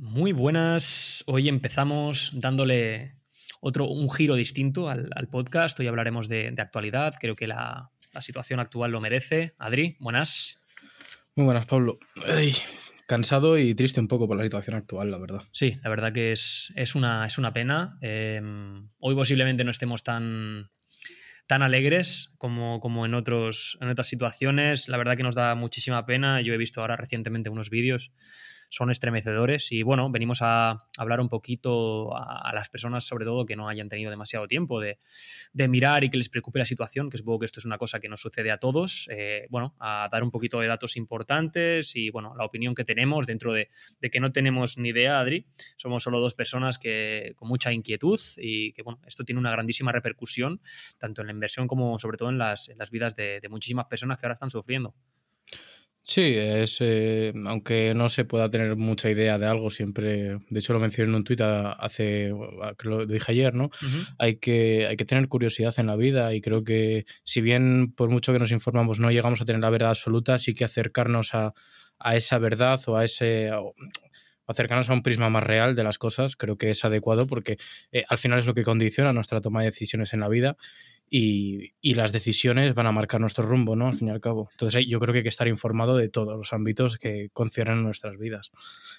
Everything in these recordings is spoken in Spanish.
Muy buenas. Hoy empezamos dándole otro, un giro distinto al, podcast. Hoy hablaremos de, actualidad. Creo que la, situación actual lo merece. Adri, buenas. Muy buenas, Pablo. cansado y triste un poco por la situación actual, la verdad. Sí, la verdad que es, es, una, es una pena. Em, hoy posiblemente no estemos tan, tan alegres como, como en, otros, en otras situaciones. La verdad que nos da muchísima pena. Yo he visto ahora recientemente unos vídeos son estremecedores y bueno, venimos a hablar un poquito a, las personas sobre todo que no hayan tenido demasiado tiempo de, mirar y que les preocupe la situación, que supongo que esto es una cosa que nos sucede a todos, eh, bueno, a dar un poquito de datos importantes y bueno, la opinión que tenemos dentro de, que no tenemos ni idea, Adri, somos solo dos personas que con mucha inquietud y que bueno, esto tiene una grandísima repercusión tanto en la inversión como sobre todo en las, las vidas de muchísimas personas que ahora están sufriendo. Sí, es, eh, aunque no se pueda tener mucha idea de algo, siempre, de hecho lo mencioné en un tuit hace, lo dije ayer, ¿no? hay, que, hay que tener curiosidad en la vida y creo que si bien por mucho que nos informamos no llegamos a tener la verdad absoluta, sí que acercarnos a, esa verdad o a ese... acercarnos a un prisma más real de las cosas, creo que es adecuado porque eh, al final es lo que condiciona nuestra toma de decisiones en la vida y, las decisiones van a marcar nuestro rumbo, ¿no? Al fin y al cabo. Entonces yo creo que hay que estar informado de todos los ámbitos que conciernen nuestras vidas.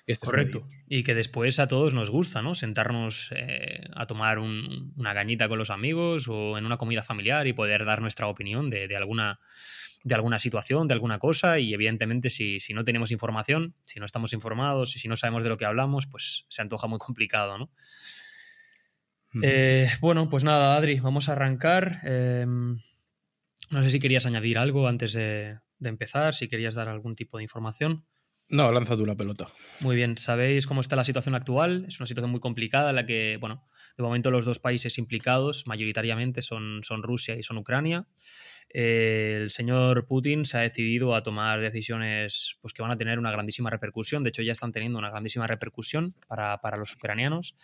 Este Correcto. Y que después a todos nos gusta, ¿no? Sentarnos eh, a tomar una gañita con los amigos o en una comida familiar y poder dar nuestra opinión de, alguna de alguna situación, de alguna cosa, y evidentemente si, si, no tenemos información, si no estamos informados y si no sabemos de lo que hablamos, pues se antoja muy complicado, ¿no? Eh, bueno, pues nada, Adri, vamos a arrancar. Em, no sé si querías añadir algo antes de, empezar, si querías dar algún tipo de información. No, lanza tú la pelota. Muy bien, ¿sabéis cómo está la situación actual? Es una situación muy complicada en la que, bueno, de momento los dos países implicados mayoritariamente son, son Rusia y son Ucrania el señor Putin se ha decidido a tomar decisiones pues, que van a tener una grandísima repercusión. De hecho, ya están teniendo una grandísima repercusión para, los ucranianos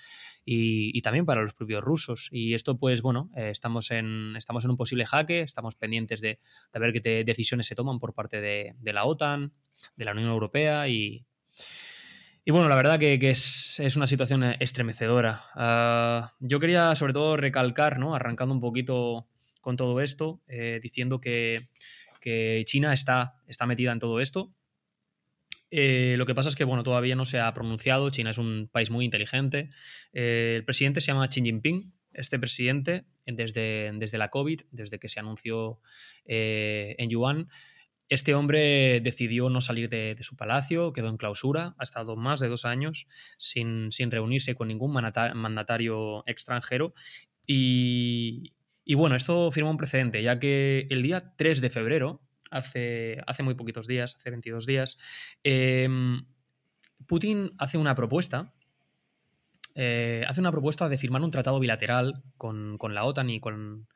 y, también para los propios rusos. Y esto, pues bueno, eh, estamos, en, estamos en un posible jaque, estamos pendientes de, ver qué decisiones se toman por parte de, la OTAN, de la Unión Europea y, y bueno, la verdad que, es, una situación estremecedora. Ah, yo quería sobre todo recalcar, ¿no? arrancando un poquito con todo esto, eh, diciendo que, China está, está metida en todo esto. Eh, lo que pasa es que bueno, todavía no se ha pronunciado. China es un país muy inteligente. Eh, el presidente se llama Xi Jinping. Este presidente, desde, desde la COVID, desde que se anunció en Yuan, este hombre decidió no salir de, su palacio, quedó en clausura, ha estado más de dos años sin, reunirse con ningún mandatario extranjero y, y bueno, esto firma un precedente, ya que el día 3 de febrero, hace, hace muy poquitos días, hace 22 días, em, Putin hace una propuesta. Eh, hace una propuesta de firmar un tratado bilateral con, la OTAN y con,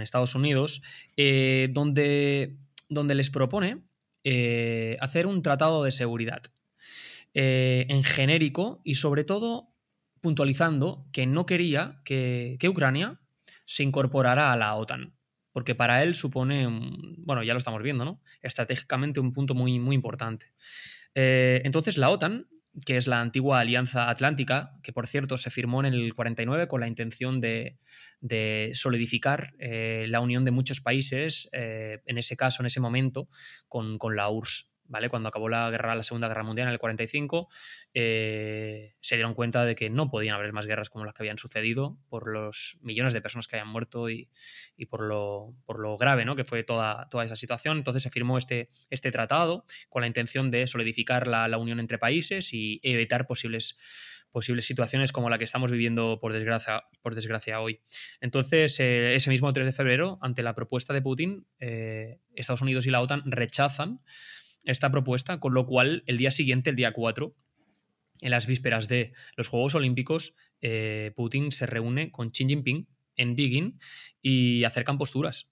Estados Unidos, eh, donde, donde, les propone eh, hacer un tratado de seguridad en genérico y sobre todo puntualizando que no quería que, que Ucrania se incorporará a la OTAN. Porque para él supone, bueno, ya lo estamos viendo, ¿no? Estratégicamente un punto muy, muy importante. Eh, entonces, la OTAN, que es la antigua Alianza Atlántica, que por cierto se firmó en el 49 con la intención de, solidificar eh, la unión de muchos países, eh, en ese caso, en ese momento, con, con la URSS. ¿Vale? Cuando acabó la guerra, la Segunda Guerra Mundial en el 45, eh, se dieron cuenta de que no podían haber más guerras como las que habían sucedido por los millones de personas que habían muerto y, por, lo, grave ¿no? que fue toda, esa situación. Entonces se firmó este, este tratado con la intención de solidificar la, unión entre países y evitar posibles situaciones como la que estamos viviendo por desgracia, por desgracia hoy. Entonces, eh, ese mismo 3 de febrero, ante la propuesta de Putin, eh, Estados Unidos y la OTAN rechazan esta propuesta, con lo cual el día siguiente, el día 4, en las vísperas de los Juegos Olímpicos, eh, Putin se reúne con Xi Jinping en Beijing y acercan posturas.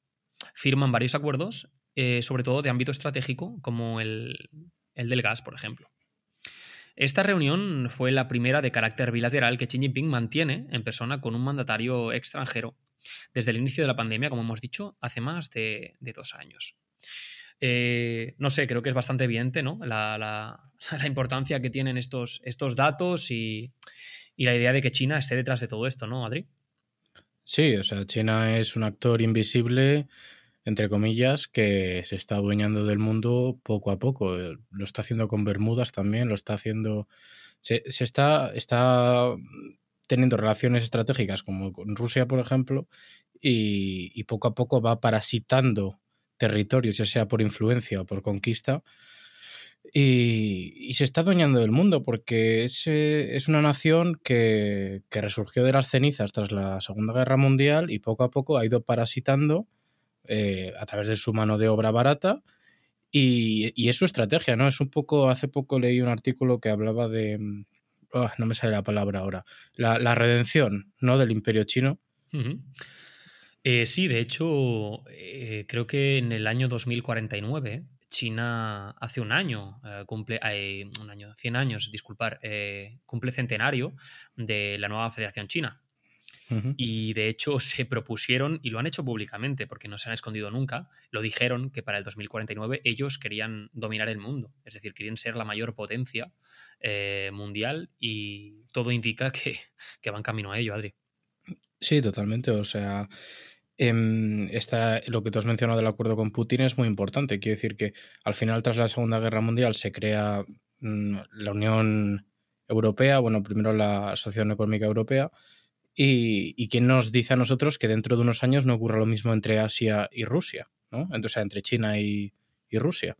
Firman varios acuerdos, eh, sobre todo de ámbito estratégico, como el, el del gas, por ejemplo. Esta reunión fue la primera de carácter bilateral que Xi Jinping mantiene en persona con un mandatario extranjero desde el inicio de la pandemia, como hemos dicho, hace más de dos años. Eh, no sé, creo que es bastante evidente ¿no? la, importancia que tienen estos, estos datos y, y, la idea de que China esté detrás de todo esto, ¿no, Adri? Sí, o sea, China es un actor invisible, entre comillas, que se está adueñando del mundo poco a poco. Lo está haciendo con Bermudas también, lo está haciendo... Se, se está, está teniendo relaciones estratégicas como con Rusia, por ejemplo, y, poco a poco va parasitando territorios, ya sea por influencia o por conquista, y, se está adueñando del mundo porque es, es una nación que, resurgió de las cenizas tras la Segunda Guerra Mundial y poco a poco ha ido parasitando eh, a través de su mano de obra barata y, es su estrategia, ¿no? Es un poco, hace poco leí un artículo que hablaba de, ah, no me sale la palabra ahora, la, redención, ¿no? Del imperio chino. Eh, sí, de hecho, eh, creo que en el año 2049, China hace un año, eh, cumple, un año, 100 años, disculpar, cumple centenario de la nueva Federación China. Y de hecho se propusieron, y lo han hecho públicamente porque no se han escondido nunca, lo dijeron que para el 2049 ellos querían dominar el mundo, es decir, querían ser la mayor potencia mundial y todo indica que, que van camino a ello, Adri. Sí, totalmente. O sea, Em, lo que tú has mencionado del acuerdo con Putin es muy importante. Quiero decir que al final, tras la Segunda Guerra Mundial, se crea mm, la Unión Europea, bueno, primero la Asociación Económica Europea, y, y quién nos dice a nosotros que dentro de unos años no ocurra lo mismo entre Asia y Rusia, ¿no? Entonces, entre China y, Rusia.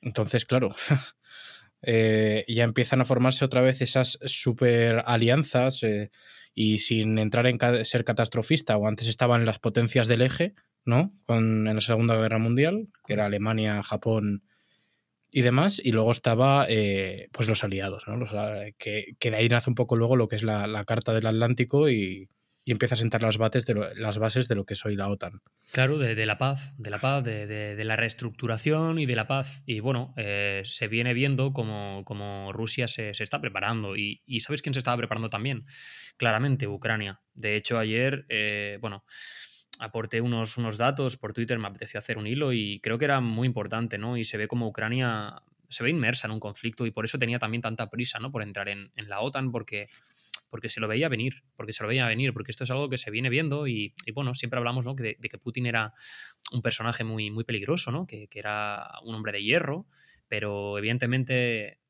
Entonces, claro, eh, ya empiezan a formarse otra vez esas super alianzas. Eh, y sin entrar en ser catastrofista, o antes estaban las potencias del eje, ¿no? Con, en la Segunda Guerra Mundial, que era Alemania, Japón y demás, y luego estaba eh, pues los aliados, ¿no? que, que, de ahí nace un poco luego lo que es la, Carta del Atlántico y, y empieza a sentar las, bases de lo, las bases de lo que es hoy la OTAN. Claro, de, la paz, de la paz, de, la reestructuración y de la paz. Y bueno, eh, se viene viendo como, como Rusia se, se, está preparando. Y, y ¿sabes quién se estaba preparando también? Claramente Ucrania. De hecho, ayer, eh, bueno, aporté unos, unos datos por Twitter, me apeteció hacer un hilo y creo que era muy importante, ¿no? Y se ve como Ucrania se ve inmersa en un conflicto y por eso tenía también tanta prisa, ¿no? Por entrar en, la OTAN, porque, porque se lo veía venir, porque se lo veía venir, porque esto es algo que se viene viendo y, bueno, siempre hablamos, ¿no? de, que Putin era un personaje muy, muy peligroso, ¿no? Que, que era un hombre de hierro, pero evidentemente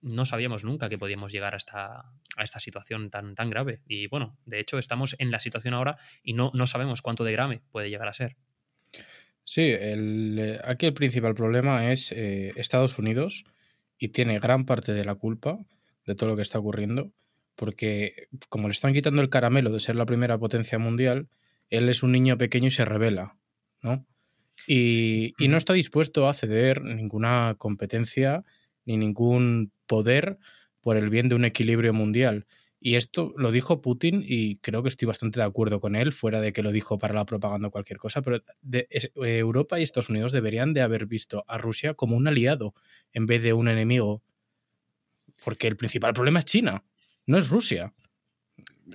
no sabíamos nunca que podíamos llegar a esta, a esta situación tan, tan grave. Y bueno, de hecho estamos en la situación ahora y no, no sabemos cuánto de grave puede llegar a ser. Sí, el, aquí el principal problema es eh, Estados Unidos y tiene gran parte de la culpa de todo lo que está ocurriendo, porque como le están quitando el caramelo de ser la primera potencia mundial, él es un niño pequeño y se revela, ¿no? Y, y no está dispuesto a ceder ninguna competencia ni ningún poder por el bien de un equilibrio mundial. Y esto lo dijo Putin y creo que estoy bastante de acuerdo con él, fuera de que lo dijo para la propaganda o cualquier cosa, pero de, Europa y Estados Unidos deberían de haber visto a Rusia como un aliado en vez de un enemigo, porque el principal problema es China, no es Rusia.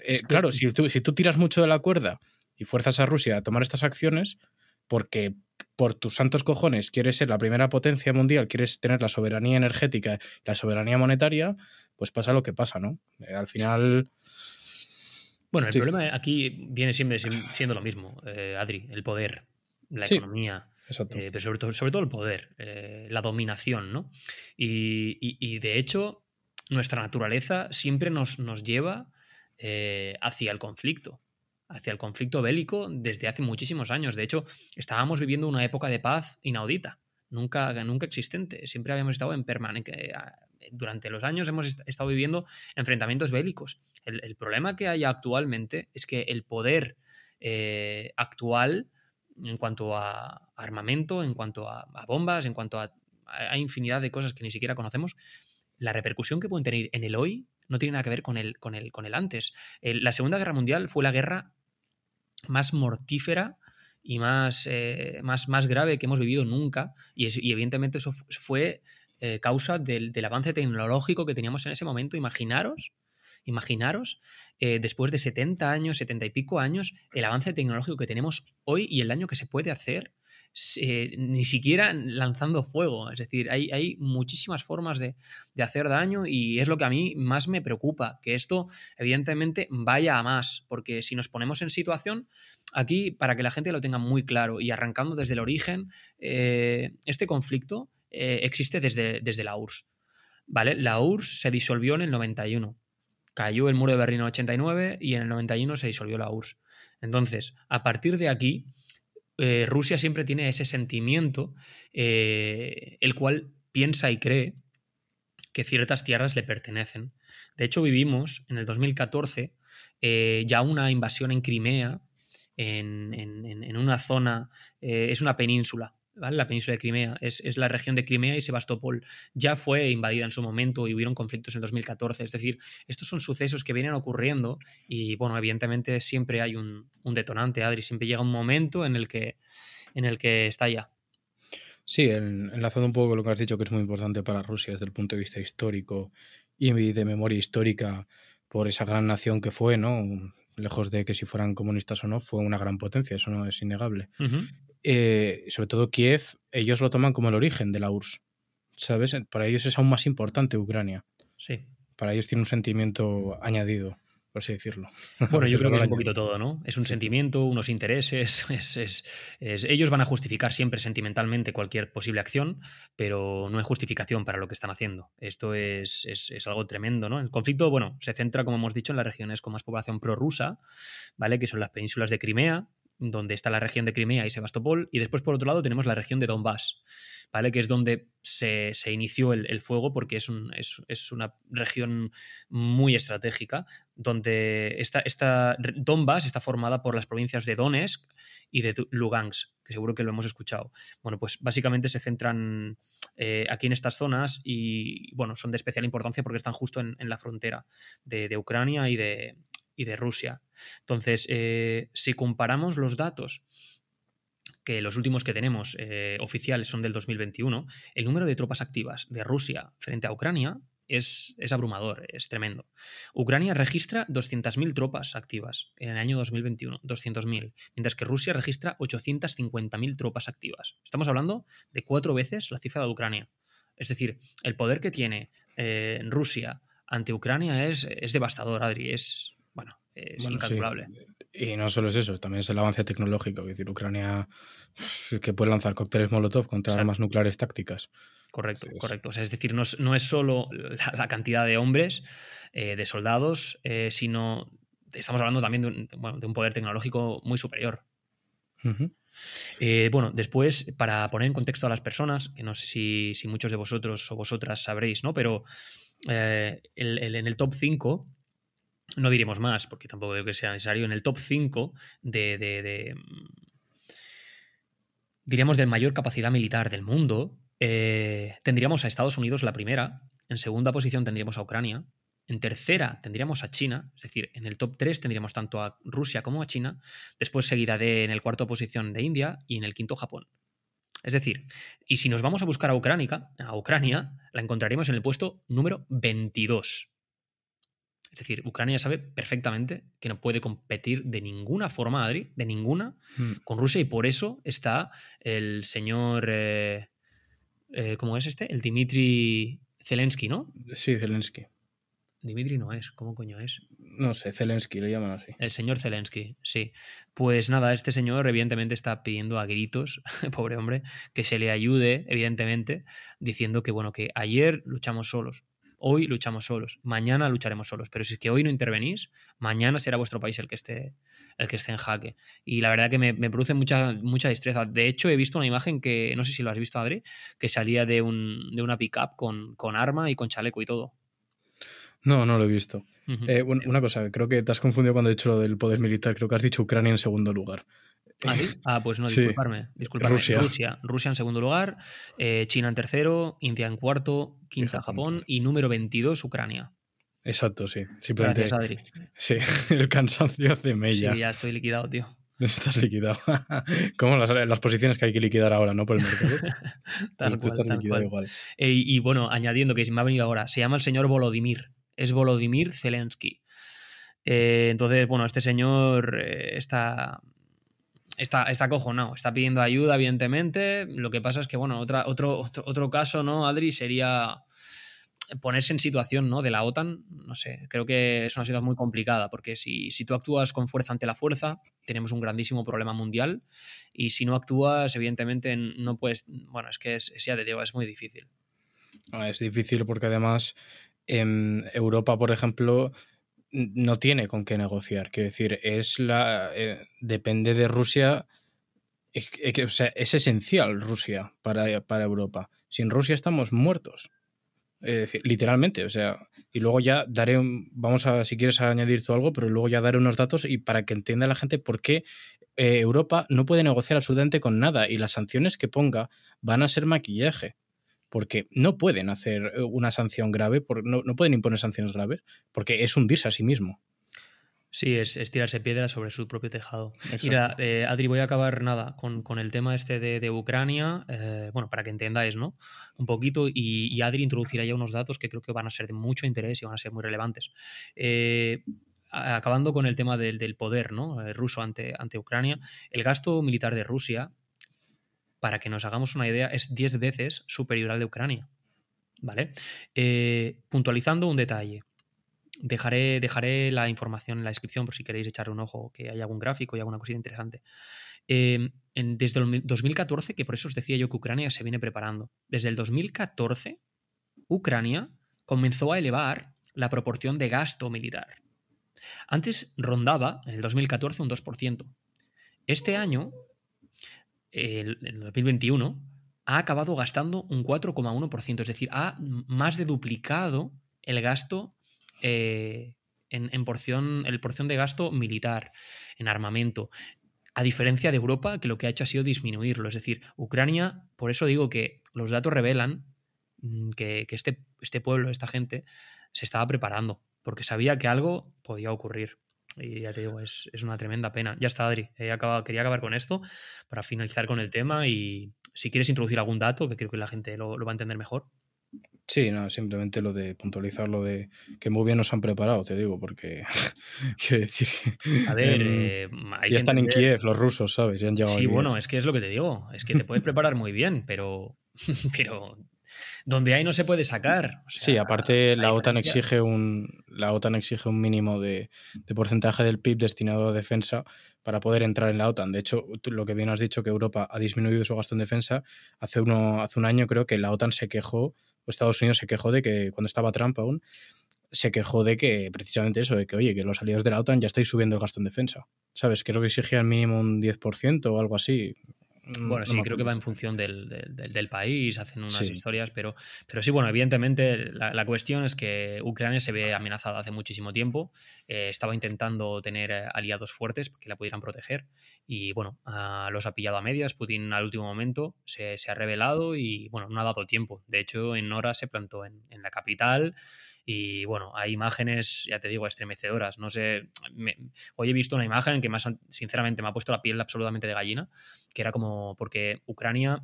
Eh, claro, si tú, si tú tiras mucho de la cuerda y fuerzas a Rusia a tomar estas acciones, porque por tus santos cojones quieres ser la primera potencia mundial, quieres tener la soberanía energética la soberanía monetaria, pues pasa lo que pasa, ¿no? Eh, al final... Bueno, el problema aquí viene siempre siendo lo mismo, eh, Adri, el poder, la economía, eh, pero sobre todo, sobre todo el poder, la dominación, ¿no? Y, de hecho, nuestra naturaleza siempre nos, nos lleva hacia el conflicto hacia el conflicto bélico desde hace muchísimos años. De hecho, estábamos viviendo una época de paz inaudita, nunca, nunca existente. Siempre habíamos estado en permanente. Durante los años hemos estado viviendo enfrentamientos bélicos. El, problema que hay actualmente es que el poder eh, actual, en cuanto a armamento, en cuanto a, bombas, en cuanto a, a, infinidad de cosas que ni siquiera conocemos, la repercusión que pueden tener en el hoy no tiene nada que ver con el, con el, con el antes. la Segunda Guerra Mundial fue la guerra más mortífera y más, eh, más, más grave que hemos vivido nunca. Y, evidentemente eso fue eh, causa del, avance tecnológico que teníamos en ese momento. Imaginaros, Imaginaros, eh, después de 70 años, 70 y pico años, el avance tecnológico que tenemos hoy y el daño que se puede hacer eh, ni siquiera lanzando fuego. Es decir, hay, muchísimas formas de, hacer daño y es lo que a mí más me preocupa, que esto evidentemente vaya a más, porque si nos ponemos en situación, aquí, para que la gente lo tenga muy claro y arrancando desde el origen, eh, este conflicto existe desde, desde la URSS. ¿Vale? La URSS se disolvió en el 91. Cayó el muro de Berlín en el 89 y en el 91 se disolvió la URSS. Entonces, a partir de aquí, eh, Rusia siempre tiene ese sentimiento, eh, el cual piensa y cree que ciertas tierras le pertenecen. De hecho, vivimos en el 2014 eh, ya una invasión en Crimea, en, en una zona, es una península, la península de Crimea, es, la región de Crimea y Sebastopol. Ya fue invadida en su momento y hubieron conflictos en 2014. Es decir, estos son sucesos que vienen ocurriendo y, bueno, evidentemente siempre hay un, detonante, Adri. Siempre llega un momento en el que, en el que estalla. Sí, enlazando un poco con lo que has dicho, que es muy importante para Rusia desde el punto de vista histórico y de memoria histórica por esa gran nación que fue, ¿no? Lejos de que si fueran comunistas o no, fue una gran potencia, eso no es innegable. Eh, sobre todo Kiev, ellos lo toman como el origen de la URSS. ¿Sabes? Para ellos es aún más importante Ucrania. Sí. Para ellos tiene un sentimiento añadido, por así decirlo. Bueno, yo creo que es un poquito todo, ¿no? Es un sentimiento, unos intereses. Es, ellos van a justificar siempre sentimentalmente cualquier posible acción, pero no hay justificación para lo que están haciendo. Esto es, algo tremendo, ¿no? El conflicto, bueno, se centra, como hemos dicho, en las regiones con más población prorrusa, ¿vale? Que son las penínsulas de Crimea, donde está la región de Crimea y Sebastopol, y después por otro lado tenemos la región de Donbass, ¿vale? que es donde se, inició el, fuego porque es, un, es, una región muy estratégica, donde esta, esta, Donbass está formada por las provincias de Donetsk y de Lugansk, que seguro que lo hemos escuchado. Bueno, pues básicamente se centran eh, aquí en estas zonas y bueno, son de especial importancia porque están justo en, la frontera de Ucrania y de, y de Rusia. Entonces, eh, si comparamos los datos que los últimos que tenemos eh, oficiales son del 2021, el número de tropas activas de Rusia frente a Ucrania es, es abrumador, es tremendo. Ucrania registra 200.000 tropas activas en el año 2021, 200.000, mientras que Rusia registra 850.000 tropas activas. Estamos hablando de cuatro veces la cifra de Ucrania. Es decir, el poder que tiene eh, Rusia ante Ucrania es, es devastador, Adri, es, bueno, es incalculable. Y no solo es eso, también es el avance tecnológico. Es decir, Ucrania que puede lanzar cócteles Molotov contra armas nucleares tácticas. Correcto, correcto. O sea, es decir, no es, no es solo la, cantidad de hombres, eh, de soldados, eh, sino estamos hablando también de un, bueno, de un, poder tecnológico muy superior. Eh, bueno, después, para poner en contexto a las personas, que no sé si, si muchos de vosotros o vosotras sabréis, ¿no? Pero en el top 5 no diremos más, porque tampoco creo que sea necesario, en el top 5 de, de, mm, diríamos, de mayor capacidad militar del mundo, eh, tendríamos a Estados Unidos la primera, en segunda posición tendríamos a Ucrania, en tercera tendríamos a China, es decir, en el top 3 tendríamos tanto a Rusia como a China, después seguida de en el cuarto posición de India y en el quinto Japón. Es decir, y si nos vamos a buscar a Ucrania, a Ucrania, la encontraremos en el puesto número 22. Es decir, Ucrania sabe perfectamente que no puede competir de ninguna forma, Adri, de ninguna, mm. con Rusia y por eso está el señor, eh, eh, ¿cómo es este? El Dmitry Zelensky, ¿no? Sí, Zelensky. Dimitri no es, ¿cómo coño es? No sé, Zelensky lo llaman así. El señor Zelensky, sí. Pues nada, este señor evidentemente está pidiendo a gritos, pobre hombre, que se le ayude, evidentemente, diciendo que bueno, que ayer luchamos solos, Hoy luchamos solos, mañana lucharemos solos, pero si es que hoy no intervenís, mañana será vuestro país el que esté, el que esté en jaque. Y la verdad que me, produce mucha, mucha distreza. De hecho, he visto una imagen que, no sé si lo has visto, Adri, que salía de, un, de una pickup con, con arma y con chaleco y todo. No, no lo he visto. Eh, una cosa, creo que te has confundido cuando he dicho lo del poder militar. Creo que has dicho Ucrania en segundo lugar. ¿Ah, ah, pues no, disculparme. Rusia. Rusia. en segundo lugar, eh, China en tercero, India en cuarto, quinta Japón y número 22 Ucrania. Exacto, sí. Simplemente, Gracias, Adri. Sí, el cansancio hace mella. Sí, ya estoy liquidado, tío. Estás liquidado. Como las, posiciones que hay que liquidar ahora, ¿no? Por el mercado. tal cual, estás liquidado igual. E, y, bueno, añadiendo que me ha venido ahora, se llama el señor Volodymyr. es Volodymyr Zelensky. Eh, entonces, bueno, este señor eh, está, está, está acojonado, está pidiendo ayuda, evidentemente. Lo que pasa es que, bueno, otra, otro, otro, caso, ¿no, Adri? Sería ponerse en situación ¿no? de la OTAN, no sé, creo que es una situación muy complicada, porque si, si, tú actúas con fuerza ante la fuerza, tenemos un grandísimo problema mundial, y si no actúas, evidentemente no puedes, bueno, es que es, ya te digo, es muy difícil. Es difícil porque además en Europa, por ejemplo, no tiene con qué negociar. Quiero decir, es la. Eh, depende de Rusia. Es, o sea, es esencial Rusia para, para, Europa. Sin Rusia estamos muertos. Es literalmente. O sea, y luego ya daré. vamos a, si quieres añadir tú algo, pero luego ya daré unos datos y para que entienda la gente por qué eh, Europa no puede negociar absolutamente con nada y las sanciones que ponga van a ser maquillaje porque no pueden hacer eh, una sanción grave, no, no, pueden imponer sanciones graves, porque es hundirse a sí mismo. Sí, es, tirarse piedra sobre su propio tejado. Mira, eh, Adri, voy a acabar nada con, el tema este de, Ucrania, eh, bueno, para que entendáis, ¿no? Un poquito, y, Adri introducirá ya unos datos que creo que van a ser de mucho interés y van a ser muy relevantes. acabando con el tema del, del poder ¿no? ruso ante, ante Ucrania, el gasto militar de Rusia para que nos hagamos una idea, es 10 veces superior al de Ucrania. ¿Vale? Eh, puntualizando un detalle. Dejaré, dejaré, la información en la descripción por si queréis echarle un ojo, que hay algún gráfico y alguna cosita interesante. Eh, desde el 2014, que por eso os decía yo que Ucrania se viene preparando, desde el 2014, Ucrania comenzó a elevar la proporción de gasto militar. Antes rondaba, en el 2014, un 2%. Este año el, 2021, ha acabado gastando un 4,1%, es decir, ha más de duplicado el gasto eh, en, porción, el porción de gasto militar, en armamento. A diferencia de Europa, que lo que ha hecho ha sido disminuirlo. Es decir, Ucrania, por eso digo que los datos revelan mm, que, este, este pueblo, esta gente, se estaba preparando, porque sabía que algo podía ocurrir. Y ya te digo, es, una tremenda pena. Ya está, Adri. quería acabar con esto para finalizar con el tema y si quieres introducir algún dato, que creo que la gente lo, va a entender mejor. Sí, no, simplemente lo de puntualizar lo de que muy bien nos han preparado, te digo, porque quiero decir A ver, eh, ya están en Kiev los rusos, ¿sabes? Ya han llegado sí, bueno, es que es lo que te digo, es que te puedes preparar muy bien, pero, pero donde hay no se puede sacar. sí, aparte la OTAN, exige un, la OTAN exige un mínimo de, porcentaje del PIB destinado a defensa para poder entrar en la OTAN. De hecho, lo que bien has dicho, que Europa ha disminuido su gasto en defensa, hace, uno, hace un año creo que la OTAN se quejó, o Estados Unidos se quejó de que, cuando estaba Trump aún, se quejó de que precisamente eso, de que, oye, que los aliados de la OTAN ya estáis subiendo el gasto en defensa. ¿Sabes? Creo que exigían mínimo un 10% o algo así. Mm, bueno, sí, creo que va en función del, país, hacen unas historias, pero, pero sí, bueno, evidentemente la, cuestión es que Ucrania se ve amenazada hace muchísimo tiempo, eh, estaba intentando tener eh, aliados fuertes que la pudieran proteger y bueno, los ha pillado a medias, Putin al último momento se, ha revelado y bueno, no ha dado tiempo, de hecho en Nora se plantó en, en la capital. Y bueno, hay imágenes, ya te digo, estremecedoras. No sé, hoy he visto una imagen que más, sinceramente me ha puesto la piel absolutamente de gallina, que era como porque Ucrania,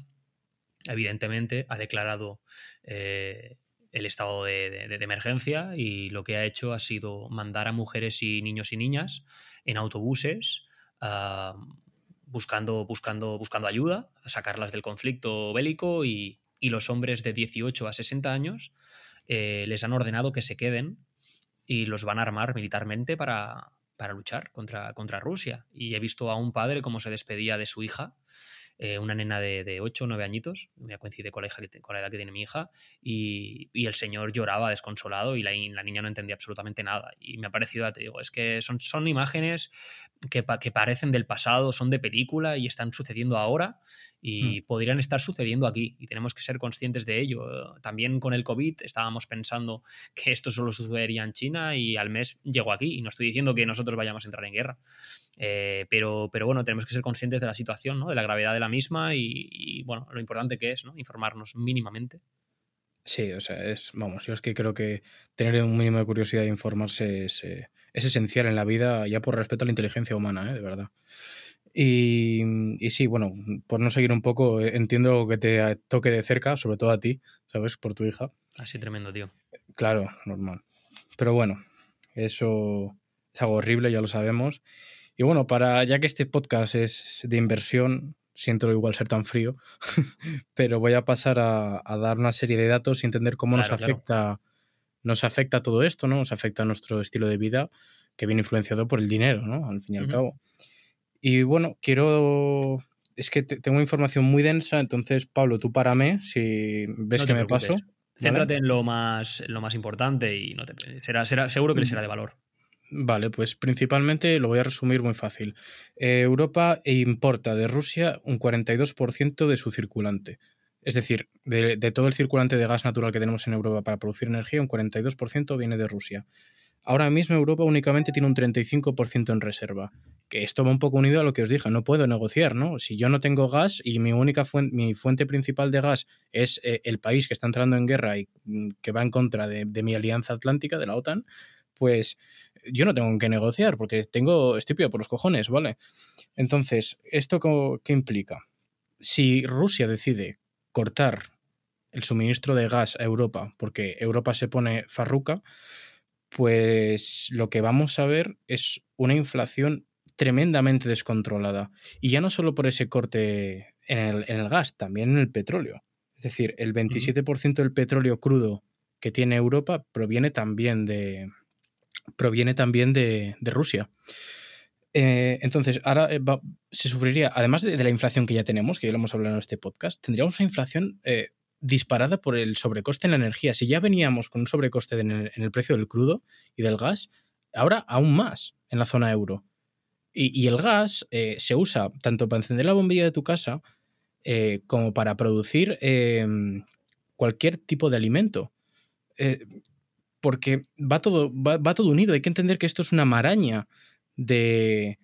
evidentemente, ha declarado eh, el estado de, emergencia y lo que ha hecho ha sido mandar a mujeres y niños y niñas en autobuses. Ah, buscando, buscando, buscando ayuda, sacarlas del conflicto bélico y, y los hombres de 18 a 60 años eh, les han ordenado que se queden y los van a armar militarmente para, para luchar contra, contra Rusia. Y he visto a un padre cómo se despedía de su hija eh, una nena de, de 8 o 9 añitos, me coincide con la, hija con la edad que tiene mi hija, y, y el señor lloraba desconsolado y la, la, niña no entendía absolutamente nada. Y me ha parecido, te digo, es que son, son imágenes que, que parecen del pasado, son de película y están sucediendo ahora y hmm. podrían estar sucediendo aquí y tenemos que ser conscientes de ello. También con el COVID estábamos pensando que esto solo sucedería en China y al mes llegó aquí y no estoy diciendo que nosotros vayamos a entrar en guerra. Eh, pero, pero bueno, tenemos que ser conscientes de la situación, ¿no? de la gravedad de la misma y, bueno, lo importante que es ¿no? informarnos mínimamente. Sí, o sea, es, vamos, yo es que creo que tener un mínimo de curiosidad de informarse es, eh, es esencial en la vida, ya por respeto a la inteligencia humana, ¿eh? de verdad. Y, y, sí, bueno, por no seguir un poco, entiendo que te toque de cerca, sobre todo a ti, ¿sabes? Por tu hija. Así tremendo, tío. Claro, normal. Pero bueno, eso es algo horrible, ya lo sabemos. Y bueno, para ya que este podcast es de inversión, siento igual ser tan frío, pero voy a pasar a, dar una serie de datos y entender cómo nos afecta nos afecta todo esto, ¿no? Nos afecta nuestro estilo de vida que viene influenciado por el dinero, ¿no? Al fin y al cabo. Y bueno, quiero es que tengo información muy densa, entonces Pablo, tú párame si ves que me paso. Céntrate en lo más, lo más importante y no te será, será seguro que le será de valor. Vale, pues principalmente lo voy a resumir muy fácil. Eh, Europa importa de Rusia un 42% de su circulante. Es decir, de, todo el circulante de gas natural que tenemos en Europa para producir energía, un 42% viene de Rusia. Ahora mismo Europa únicamente tiene un 35% en reserva, que esto va un poco unido a lo que os dije, no puedo negociar, ¿no? Si yo no tengo gas y mi única fuente, mi fuente principal de gas es eh, el país que está entrando en guerra y mm, que va en contra de, mi alianza atlántica, de la OTAN, pues yo no tengo que negociar porque tengo, estoy por los cojones, ¿vale? Entonces, ¿esto qué implica? Si Rusia decide cortar el suministro de gas a Europa porque Europa se pone farruca, pues lo que vamos a ver es una inflación tremendamente descontrolada. Y ya no solo por ese corte en el, en el gas, también en el petróleo. Es decir, el 27% del petróleo crudo que tiene Europa proviene también de, proviene también de, Rusia. Eh, entonces, ahora eh, se sufriría, además de, la inflación que ya tenemos, que ya lo hemos hablado en este podcast, tendríamos una inflación eh, disparada por el sobrecoste en la energía. Si ya veníamos con un sobrecoste en el, precio del crudo y del gas, ahora aún más en la zona euro. Y, el gas se usa tanto para encender la bombilla de tu casa como para producir em, cualquier tipo de alimento porque va todo, va, todo unido. Hay que entender que esto es una maraña de,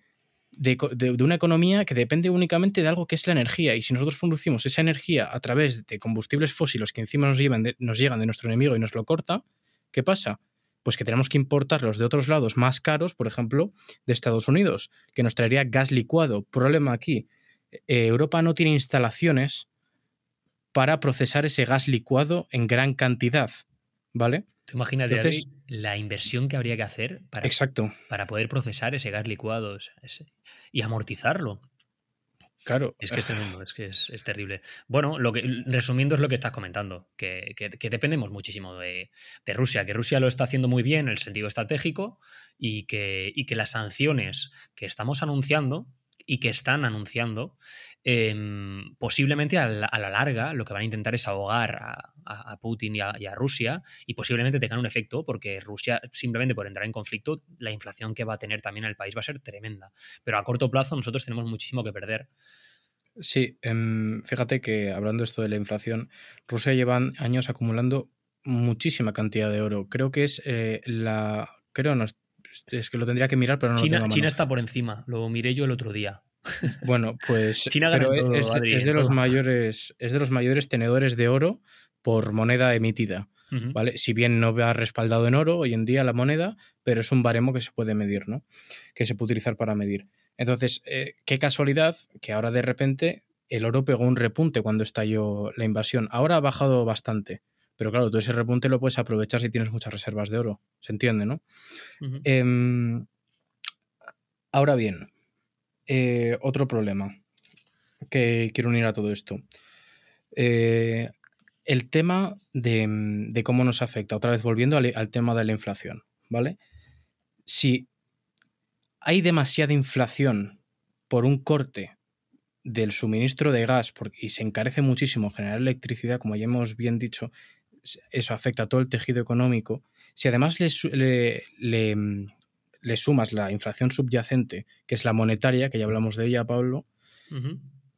de, una economía que depende únicamente de algo que es la energía. Y si nosotros producimos esa energía a través de combustibles fósiles que encima nos, llevan nos llegan de nuestro enemigo y nos lo corta, ¿qué pasa? Pues que tenemos que importarlos de otros lados más caros, por ejemplo, de Estados Unidos, que nos traería gas licuado. Problema aquí, eh, Europa no tiene instalaciones para procesar ese gas licuado en gran cantidad, ¿vale? Tú imagínate la inversión que habría que hacer para, exacto. para poder procesar ese gas licuado y amortizarlo. Claro. Es que es tremendo, es que es, terrible. Bueno, lo que, resumiendo es lo que estás comentando, que, dependemos muchísimo de, Rusia, que Rusia lo está haciendo muy bien en el sentido estratégico y que, y que las sanciones que estamos anunciando y que están anunciando, em, posiblemente a la, larga lo que van a intentar es ahogar a, Putin y a, Rusia y posiblemente tengan un efecto porque Rusia, simplemente por entrar en conflicto, la inflación que va a tener también el país va a ser tremenda. Pero a corto plazo nosotros tenemos muchísimo que perder. Sí, em, fíjate que hablando esto de la inflación, Rusia lleva años acumulando muchísima cantidad de oro. Creo que es eh, la... Creo, no, es que lo tendría que mirar, pero no China, lo tengo China está por encima, lo miré yo el otro día. Bueno, pues China pero es, de los mayores, es de los mayores tenedores de oro por moneda emitida. ¿vale? Si bien no va respaldado en oro hoy en día la moneda, pero es un baremo que se puede medir, ¿no? Que se puede utilizar para medir. Entonces, eh, qué casualidad que ahora de repente el oro pegó un repunte cuando estalló la invasión. Ahora ha bajado bastante. Pero claro, tú ese repunte lo puedes aprovechar si tienes muchas reservas de oro. ¿Se entiende, no? Em, ahora bien, eh, otro problema que quiero unir a todo esto. Eh, el tema de, cómo nos afecta, otra vez volviendo al, tema de la inflación, ¿vale? Si hay demasiada inflación por un corte del suministro de gas y se encarece muchísimo generar electricidad, como ya hemos bien dicho, eso afecta a todo el tejido económico, si además le, le, sumas la inflación subyacente, que es la monetaria, que ya hablamos de ella, Pablo,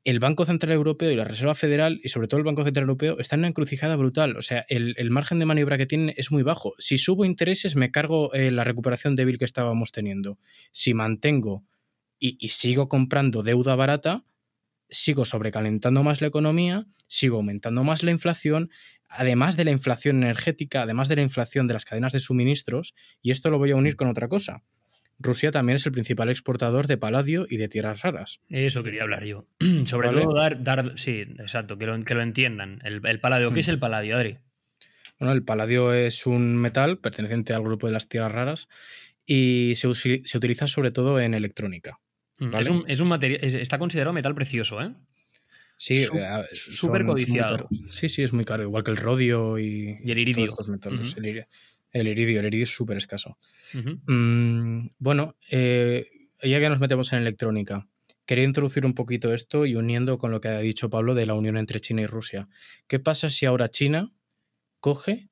el Banco Central Europeo y la Reserva Federal, y sobre todo el Banco Central Europeo, están en una encrucijada brutal. O sea, el, margen de maniobra que tienen es muy bajo. Si subo intereses, me cargo eh, la recuperación débil que estábamos teniendo. Si mantengo y, y sigo comprando deuda barata, sigo sobrecalentando más la economía, sigo aumentando más la inflación, además de la inflación energética, además de la inflación de las cadenas de suministros, y esto lo voy a unir con otra cosa. Rusia también es el principal exportador de paladio y de tierras raras. Eso quería hablar yo. Sobre todo dar, dar, sí, exacto, que lo, que lo entiendan. El, paladio, ¿qué es el paladio, Adri? Bueno, el paladio es un metal perteneciente al grupo de las tierras raras y se, utiliza sobre todo en electrónica. Mm, es, un, material, está considerado metal precioso, ¿eh? Sí, súper codiciado. Sí, sí, es muy caro, igual que el rodio y, el iridio. Estos metales. el, iridio, el iridio es súper escaso. Mm, bueno, eh, ya que nos metemos en electrónica, quería introducir un poquito esto y uniendo con lo que ha dicho Pablo de la unión entre China y Rusia. ¿Qué pasa si ahora China coge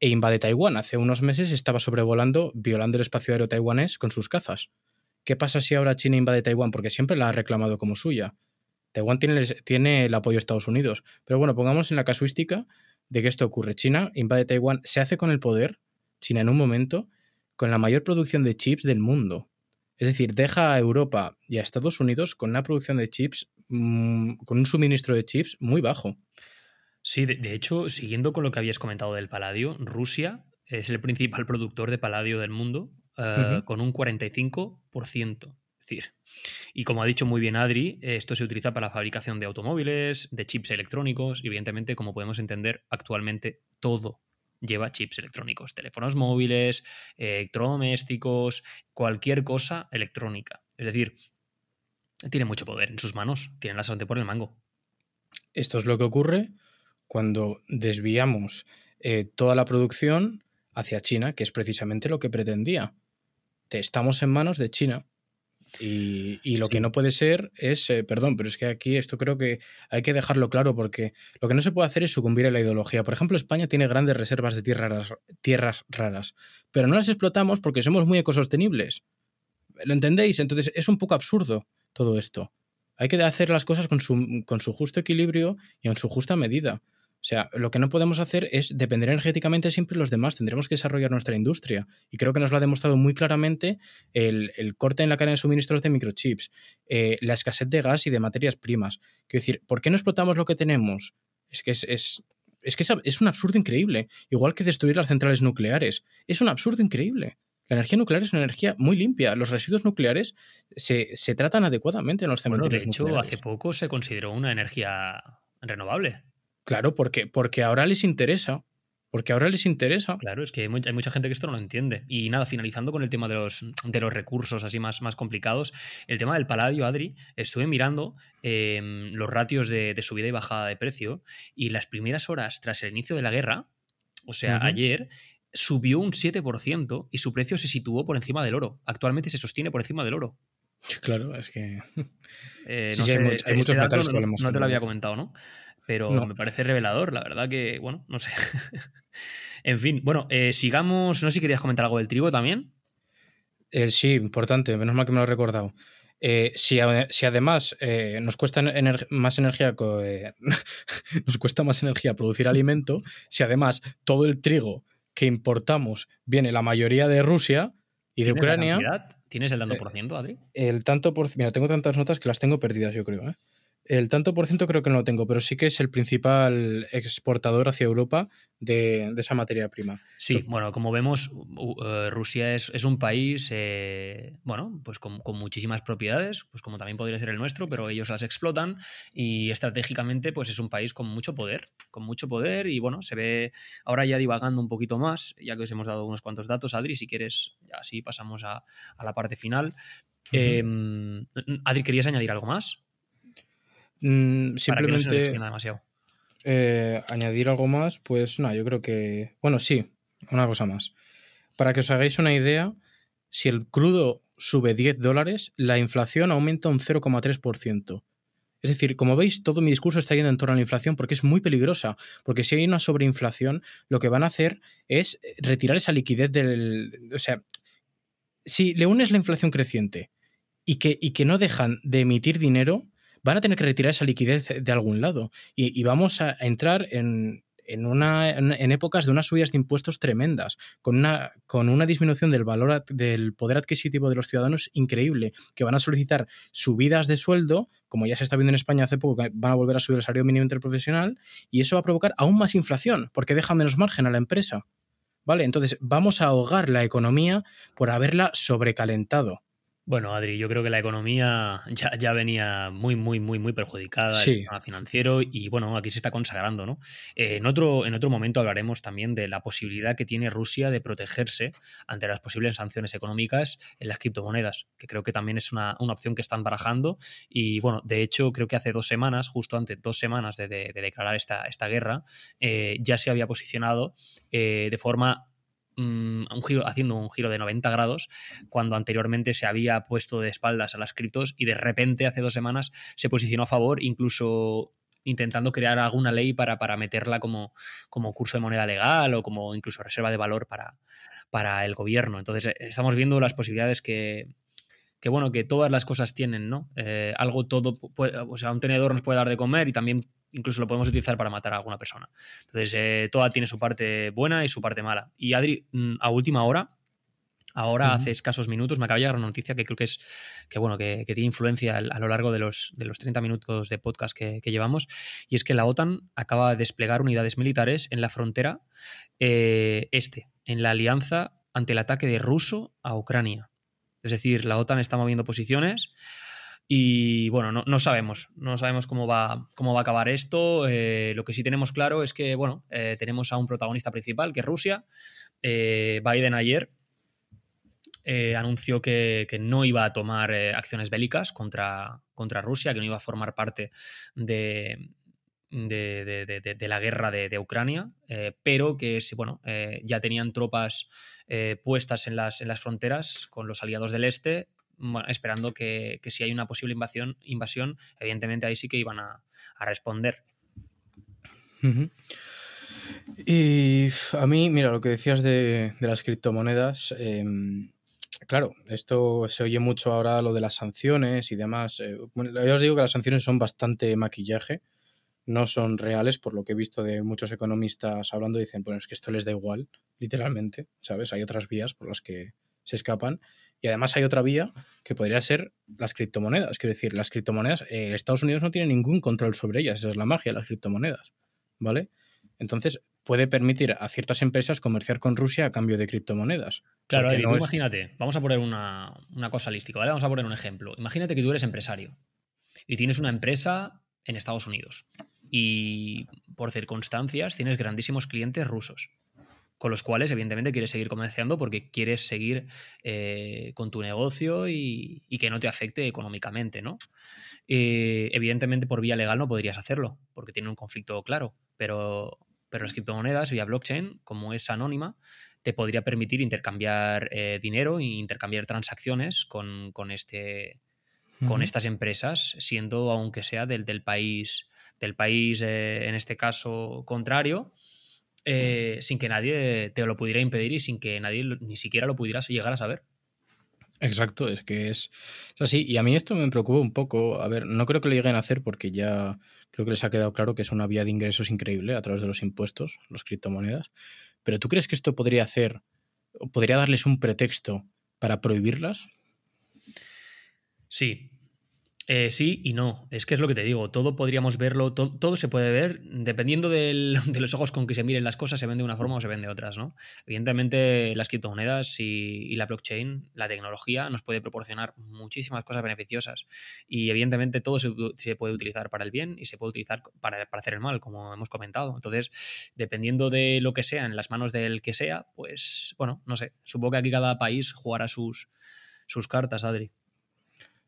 e invade Taiwán? Hace unos meses estaba sobrevolando, violando el espacio aéreo taiwanés con sus cazas. ¿Qué pasa si ahora China invade Taiwán? Porque siempre la ha reclamado como suya. Taiwán tiene, tiene el apoyo de Estados Unidos. Pero bueno, pongamos en la casuística de que esto ocurre. China invade Taiwán, se hace con el poder, China en un momento, con la mayor producción de chips del mundo. Es decir, deja a Europa y a Estados Unidos con una producción de chips, mm, con un suministro de chips muy bajo. Sí, de, hecho, siguiendo con lo que habías comentado del paladio, Rusia es el principal productor de paladio del mundo, eh, con un 45% Y como ha dicho muy bien Adri, esto se utiliza para la fabricación de automóviles, de chips electrónicos, y evidentemente, como podemos entender, actualmente todo lleva chips electrónicos, teléfonos móviles, electrodomésticos, cualquier cosa electrónica. Es decir, tiene mucho poder en sus manos, tiene la sartén por el mango. Esto es lo que ocurre cuando desviamos eh, toda la producción hacia China, que es precisamente lo que pretendía. Estamos en manos de China. Y, lo que no puede ser es, eh, perdón, pero es que aquí esto creo que hay que dejarlo claro porque lo que no se puede hacer es sucumbir a la ideología. Por ejemplo, España tiene grandes reservas de tierras, tierras raras, pero no las explotamos porque somos muy ecosostenibles. ¿Lo entendéis? Entonces es un poco absurdo todo esto. Hay que hacer las cosas con su, con su justo equilibrio y en su justa medida. O sea, lo que no podemos hacer es depender energéticamente siempre de los demás. Tendremos que desarrollar nuestra industria. Y creo que nos lo ha demostrado muy claramente el, corte en la cadena de suministros de microchips, eh, la escasez de gas y de materias primas. Quiero decir, ¿por qué no explotamos lo que tenemos? Es que es, es, que es, un absurdo increíble. Igual que destruir las centrales nucleares. Es un absurdo increíble. La energía nuclear es una energía muy limpia. Los residuos nucleares se, tratan adecuadamente en los cementerios. de hecho, hace poco se consideró una energía renovable. Claro, porque, porque ahora les interesa. Porque ahora les interesa. Claro, es que hay, mucha gente que esto no lo entiende. Y nada, finalizando con el tema de los, de los recursos así más, más complicados, el tema del paladio, Adri, estuve mirando em, los ratios de, subida y bajada de precio y las primeras horas tras el inicio de la guerra, o sea, ayer, subió un 7% y su precio se situó por encima del oro. Actualmente se sostiene por encima del oro. Claro, es que... Eh, no hay, este muchos metales no, no te lo había comentado, ¿no? Pero me parece revelador, la verdad que, bueno, no sé. en fin, bueno, eh, sigamos, no sé si querías comentar algo del trigo también. Eh, sí, importante, menos mal que me lo he recordado. Eh, si, además nos cuesta más energía nos cuesta más energía producir alimento, si además todo el trigo que importamos viene la mayoría de Rusia y de Ucrania. ¿Tienes el tanto por ciento, Adri? El tanto por Mira, tengo tantas notas que las tengo perdidas, yo creo. El tanto por ciento creo que no lo tengo, pero sí que es el principal exportador hacia Europa de, esa materia prima. Sí, bueno, como vemos, eh, Rusia es, un país, eh, bueno, pues con, muchísimas propiedades, pues como también podría ser el nuestro, pero ellos las explotan y estratégicamente pues es un país con mucho poder, con mucho poder y bueno, se ve ahora ya divagando un poquito más, ya que os hemos dado unos cuantos datos, Adri, si quieres, así pasamos a, la parte final. Em, Adri, ¿querías añadir algo más? Mm, simplemente. Eh, añadir algo más, pues no, yo creo que. Bueno, sí, una cosa más. Para que os hagáis una idea, si el crudo sube 10 dólares, la inflación aumenta un 0,3%. Es decir, como veis, todo mi discurso está yendo en torno a la inflación porque es muy peligrosa. Porque si hay una sobreinflación, lo que van a hacer es retirar esa liquidez del. O sea, si le unes la inflación creciente y que, y que no dejan de emitir dinero, van a tener que retirar esa liquidez de algún lado. Y, vamos a entrar en, en, épocas de unas subidas de impuestos tremendas, con una, con una disminución del valor del poder adquisitivo de los ciudadanos increíble, que van a solicitar subidas de sueldo, como ya se está viendo en España hace poco, que van a volver a subir el salario mínimo interprofesional, y eso va a provocar aún más inflación, porque deja menos margen a la empresa. ¿Vale? Entonces, vamos a ahogar la economía por haberla sobrecalentado. Bueno, Adri, yo creo que la economía ya, venía muy, muy, muy, muy perjudicada, el sistema financiero, y bueno, aquí se está consagrando, ¿no? Eh, en, otro, en otro momento hablaremos también de la posibilidad que tiene Rusia de protegerse ante las posibles sanciones económicas en las criptomonedas, que creo que también es una, opción que están barajando. Y bueno, de hecho, creo que hace dos semanas, justo antes, dos semanas de, declarar esta, esta guerra, eh, ya se había posicionado eh, de forma Mm, un giro, haciendo un giro de 90 grados cuando anteriormente se había puesto de espaldas a las criptos y de repente hace dos semanas se posicionó a favor, incluso intentando crear alguna ley para, para meterla como, como curso de moneda legal o como incluso reserva de valor para, para el gobierno. Entonces eh, estamos viendo las posibilidades que, que bueno, que todas las cosas tienen, ¿no? Eh, algo todo, o sea, un tenedor nos puede dar de comer y también incluso lo podemos utilizar para matar a alguna persona. Entonces, eh, toda tiene su parte buena y su parte mala. Y Adri, mm, a última hora, ahora hace escasos minutos, me acaba de llegar una noticia que creo que es, que bueno, que, tiene influencia a lo largo de los, de los 30 minutos de podcast que, llevamos, y es que la OTAN acaba de desplegar unidades militares en la frontera eh, este, en la alianza ante el ataque de ruso a Ucrania. Es decir, la OTAN está moviendo posiciones y bueno, no, sabemos, no sabemos cómo va, cómo va a acabar esto. Eh, lo que sí tenemos claro es que, bueno, eh, tenemos a un protagonista principal, que es Rusia. Eh, Biden ayer anunció que, no iba a tomar acciones bélicas contra, contra Rusia, que no iba a formar parte de, de, la guerra de, Ucrania, pero que bueno, ya tenían tropas puestas en las, en las fronteras con los aliados del este esperando que, si hay una posible invasión, invasión, evidentemente ahí sí que iban a, responder. Y a mí, mira, lo que decías de, las criptomonedas, em, claro, esto se oye mucho ahora lo de las sanciones y demás. Eh, yo os digo que las sanciones son bastante maquillaje, no son reales, por lo que he visto de muchos economistas hablando, dicen, bueno, es que esto les da igual, literalmente, ¿sabes? Hay otras vías por las que se escapan. Y además hay otra vía que podría ser las criptomonedas. Quiero decir, las criptomonedas, eh, Estados Unidos no tiene ningún control sobre ellas. Esa es la magia de las criptomonedas. ¿Vale? Entonces, puede permitir a ciertas empresas comerciar con Rusia a cambio de criptomonedas. Claro, imagínate, vamos a poner una, una cosa lística, ¿vale? Vamos a poner un ejemplo. Imagínate que tú eres empresario y tienes una empresa en Estados Unidos y por circunstancias tienes grandísimos clientes rusos con los cuales evidentemente quieres seguir comerciando porque quieres seguir eh, con tu negocio y, que no te afecte económicamente, ¿no? Eh, evidentemente por vía legal no podrías hacerlo porque tiene un conflicto claro, pero, pero las criptomonedas vía blockchain, como es anónima, te podría permitir intercambiar eh, dinero e intercambiar transacciones con, este, con estas empresas, siendo aunque sea del, del país, del país en este caso contrario, eh, sin que nadie te lo pudiera impedir y sin que nadie ni siquiera lo pudiera llegar a saber. Exacto, es que es, así. Y a mí esto me preocupa un poco. A ver, no creo que lo lleguen a hacer porque ya creo que les ha quedado claro que es una vía de ingresos increíble a través de los impuestos, las criptomonedas. Pero ¿tú crees que esto podría hacer, podría darles un pretexto para prohibirlas? Sí, eh, sí y no. Es que es lo que te digo. Todo podríamos verlo, todo se puede ver dependiendo de los ojos con que se miren las cosas, se ven de una forma o se ven de otras, ¿no? Evidentemente, las criptomonedas y, la blockchain, la tecnología, nos puede proporcionar muchísimas cosas beneficiosas. Y evidentemente todo se, puede utilizar para el bien y se puede utilizar para, hacer el mal, como hemos comentado. Entonces, dependiendo de lo que sea, en las manos del que sea, pues, bueno, no sé. Supongo que aquí cada país jugará sus, sus cartas, Adri.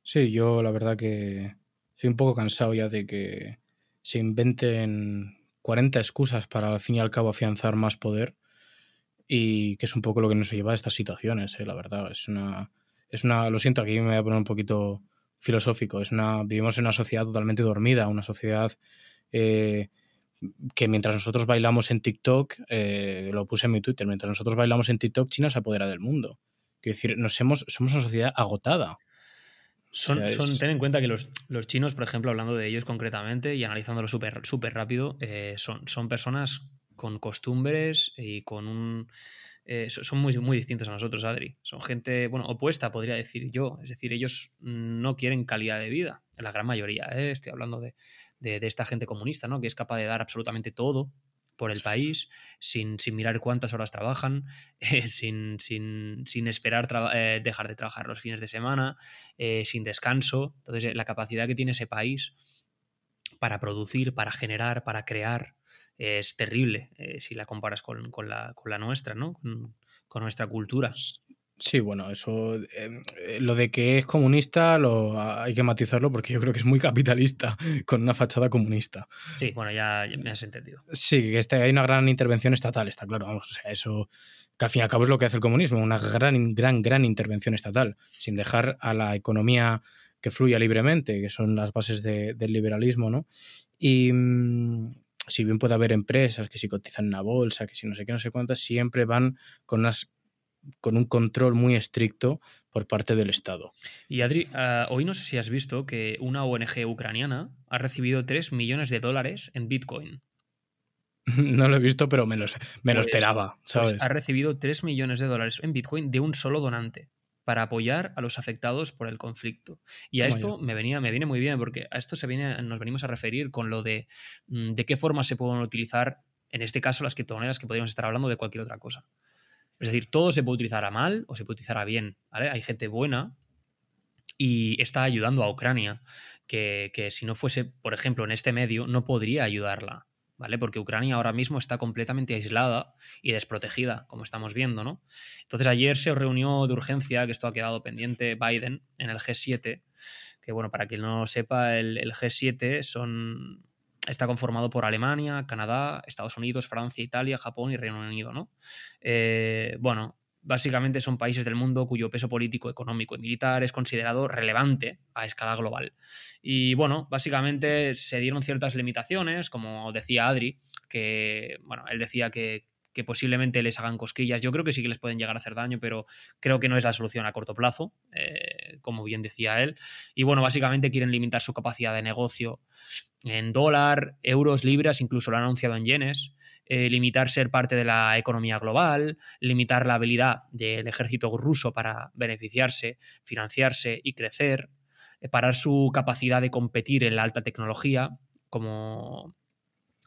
Sí, yo la verdad que estoy un poco cansado ya de que se inventen 40 excusas para al fin y al cabo afianzar más poder y que es un poco lo que nos lleva a estas situaciones, eh, la verdad. Es una, es una, lo siento, aquí me voy a poner un poquito filosófico. Es una, vivimos en una sociedad totalmente dormida, una sociedad eh, que mientras nosotros bailamos en TikTok, eh, lo puse en mi Twitter, mientras nosotros bailamos en TikTok, China se apodera del mundo. Quiero decir, nos hemos, somos una sociedad agotada. Son, son, ten en cuenta que los, chinos, por ejemplo, hablando de ellos concretamente y analizándolo súper rápido, eh, son, son personas con costumbres y con un... Eh, son muy, muy distintos a nosotros, Adri. Son gente, bueno, opuesta, podría decir yo. Es decir, ellos no quieren calidad de vida, la gran mayoría. ¿eh? Estoy hablando de, de, esta gente comunista, ¿no? Que es capaz de dar absolutamente todo por el país, sin, mirar cuántas horas trabajan, eh, sin, sin, esperar eh, dejar de trabajar los fines de semana, eh, sin descanso. Entonces, la capacidad que tiene ese país para producir, para generar, para crear, es terrible si la comparas con, la, nuestra, ¿no? con nuestra cultura. Sí, bueno, eso. Em, eh, lo de que es comunista lo, hay que matizarlo porque yo creo que es muy capitalista, con una fachada comunista. Sí, bueno, ya, me has entendido. Sí, que este, hay una gran intervención estatal, está claro. Vamos, o sea, eso. Que al fin y al cabo es lo que hace el comunismo, una gran, gran, gran intervención estatal, sin dejar a la economía que fluya libremente, que son las bases del liberalismo, ¿no? Y. Mm, si bien puede haber empresas que si cotizan en la bolsa, que si no sé qué, no sé cuántas, siempre van con unas con un control muy estricto por parte del Estado. Y Adri, ah, hoy no sé si has visto que una ONG ucraniana ha recibido 3 millones de dólares en Bitcoin. No lo he visto, pero me lo, me lo pues, esperaba, pues ¿sabes? ha recibido 3 millones de dólares en Bitcoin de un solo donante para apoyar a los afectados por el conflicto. Y a esto me, venía, me viene muy bien, porque a esto se viene, nos venimos a referir con lo de mm, de qué forma se pueden utilizar, en este caso, las criptomonedas, que podríamos estar hablando de cualquier otra cosa. Es decir, todo se puede utilizar a mal o se puede utilizar a bien. Hay gente buena y está ayudando a Ucrania, que, si no fuese, por ejemplo, en este medio, no podría ayudarla. ¿Vale? Porque Ucrania ahora mismo está completamente aislada y desprotegida, como estamos viendo, ¿no? Entonces ayer se reunió de urgencia, que esto ha quedado pendiente, Biden en el G7, que bueno, para quien no lo sepa, el G7 son está conformado por Alemania, Canadá, Estados Unidos, Francia, Italia, Japón y Reino Unido, ¿no? Eh, bueno, básicamente son países del mundo cuyo peso político, económico y militar es considerado relevante a escala global. Y bueno, básicamente se dieron ciertas limitaciones, como decía Adri, que, bueno, él decía que, que posiblemente les hagan cosquillas. Yo creo que sí que les pueden llegar a hacer daño, pero creo que no es la solución a corto plazo, eh, como bien decía él. Y bueno, básicamente quieren limitar su capacidad de negocio en dólar, euros, libras, incluso lo han anunciado en yenes, eh, limitar ser parte de la economía global, limitar la habilidad del ejército ruso para beneficiarse, financiarse y crecer, eh, parar su capacidad de competir en la alta tecnología, como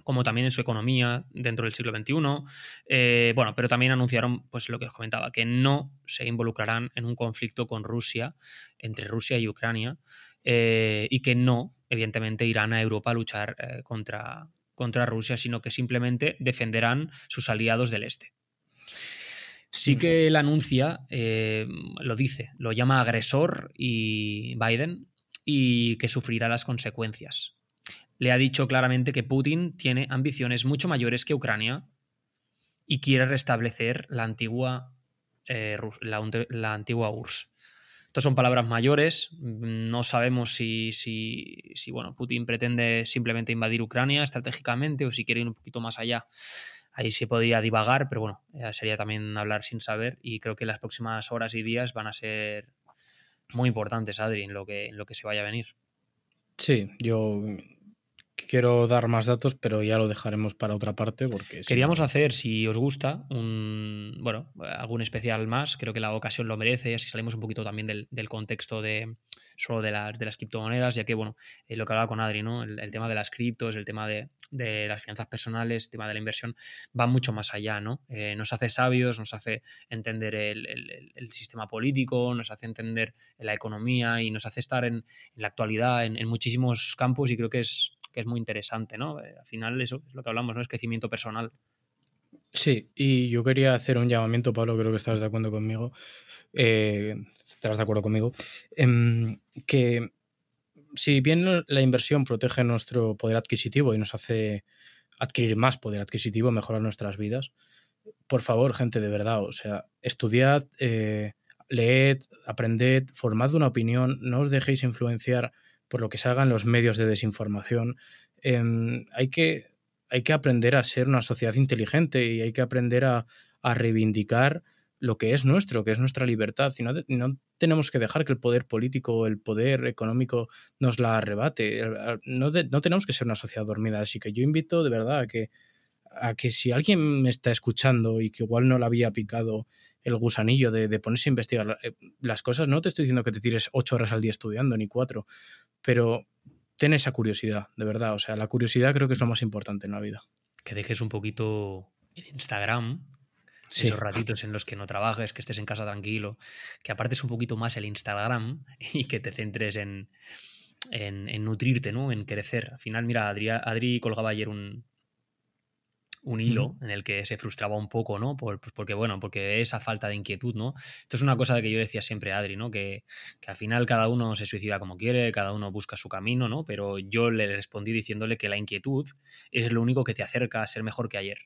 como también en su economía dentro del siglo XXI. Eh, bueno, pero también anunciaron, pues lo que os comentaba, que no se involucrarán en un conflicto con Rusia, entre Rusia y Ucrania, eh, y que no, evidentemente, irán a Europa a luchar eh, contra, contra Rusia, sino que simplemente defenderán sus aliados del este. Sí que él anuncia, lo dice, lo llama agresor y Biden y que sufrirá las consecuencias le ha dicho claramente que Putin tiene ambiciones mucho mayores que Ucrania y quiere restablecer la antigua, eh, la, antigua URSS. Estas son palabras mayores. No sabemos si, si, bueno, Putin pretende simplemente invadir Ucrania estratégicamente o si quiere ir un poquito más allá. Ahí se podría divagar, pero bueno, sería también hablar sin saber. Y creo que las próximas horas y días van a ser muy importantes, Adri, en lo que, en lo que se vaya a venir. Sí, yo quiero dar más datos, pero ya lo dejaremos para otra parte porque... Queríamos hacer, si os gusta, un, bueno, algún especial más, creo que la ocasión lo merece, así salimos un poquito también del, contexto de solo de las, de las criptomonedas, ya que, bueno, eh, lo que hablaba con Adri, ¿no? El, tema de las criptos, el tema de, las finanzas personales, el tema de la inversión, va mucho más allá, ¿no? Eh, nos hace sabios, nos hace entender el, sistema político, nos hace entender la economía y nos hace estar en, la actualidad en, en muchísimos campos y creo que es que es muy interesante, ¿no? Eh, al final eso es lo que hablamos, ¿no? Es crecimiento personal. Sí, y yo quería hacer un llamamiento, Pablo, creo que estás de acuerdo conmigo, eh, estarás de acuerdo conmigo, em, que si bien la inversión protege nuestro poder adquisitivo y nos hace adquirir más poder adquisitivo, mejorar nuestras vidas, por favor, gente, de verdad, o sea, estudiad, eh, leed, aprended, formad una opinión, no os dejéis influenciar por lo que se hagan los medios de desinformación. Em, hay, que, hay que aprender a ser una sociedad inteligente y hay que aprender a, reivindicar lo que es nuestro, que es nuestra libertad. Y no, no, tenemos que dejar que el poder político o el poder económico nos la arrebate. No, no, tenemos que ser una sociedad dormida. Así que yo invito de verdad a que, a que si alguien me está escuchando y que igual no le había picado el gusanillo de, de ponerse a investigar eh, las cosas, no te estoy diciendo que te tires ocho horas al día estudiando, ni cuatro, pero ten esa curiosidad, de verdad. O sea, la curiosidad creo que es lo más importante en la vida. que dejes un poquito el Instagram, esos ratitos en los que no trabajes, que estés en casa tranquilo, que apartes un poquito más el Instagram y que te centres en, en, nutrirte, ¿no? En crecer. Al final, mira, Adri, Adri colgaba ayer un, un hilo en el que se frustraba un poco, ¿no? Por, pues porque, bueno, porque esa falta de inquietud, ¿no? Esto es una cosa que yo decía siempre a Adri, ¿no? Que, que, al final cada uno se suicida como quiere, cada uno busca su camino, ¿no? Pero yo le respondí diciéndole que la inquietud es lo único que te acerca a ser mejor que ayer.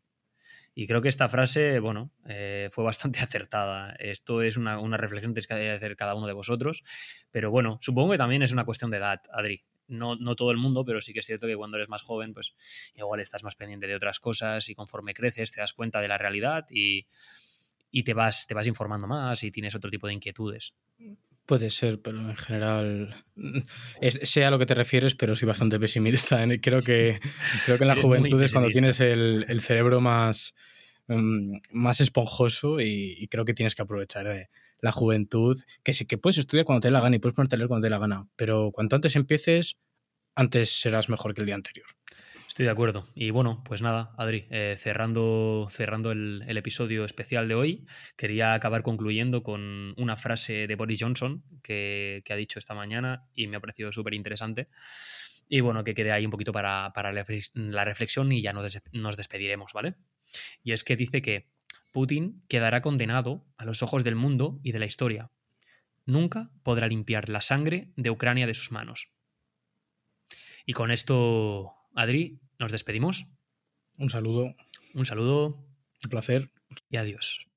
Y creo que esta frase, bueno, eh, fue bastante acertada. Esto es una, una reflexión que tiene que hacer cada uno de vosotros. Pero bueno, supongo que también es una cuestión de edad, Adri no, no, todo el mundo, pero sí que es cierto que cuando eres más joven, pues igual estás más pendiente de otras cosas y conforme creces te das cuenta de la realidad y, te, vas, te vas informando más y tienes otro tipo de inquietudes. Puede ser, pero en general, sea a lo que te refieres, pero soy bastante pesimista. Creo que, creo que en la juventud es cuando tienes el, cerebro más, mm, más esponjoso y, creo que tienes que aprovechar eh, la juventud, que sí que puedes estudiar cuando te dé la gana y puedes ponerte a leer cuando te dé la gana, pero cuanto antes empieces, antes serás mejor que el día anterior. Estoy de acuerdo. Y bueno, pues nada, Adri, eh, cerrando, cerrando el, episodio especial de hoy, quería acabar concluyendo con una frase de Boris Johnson que, ha dicho esta mañana y me ha parecido súper interesante. Y bueno, que quede ahí un poquito para, la reflexión y ya nos despediremos, ¿vale? Y es que dice que Putin quedará condenado a los ojos del mundo y de la historia. Nunca podrá limpiar la sangre de Ucrania de sus manos. Y con esto, Adri, nos despedimos. Un saludo. Un saludo. Un placer. Y adiós.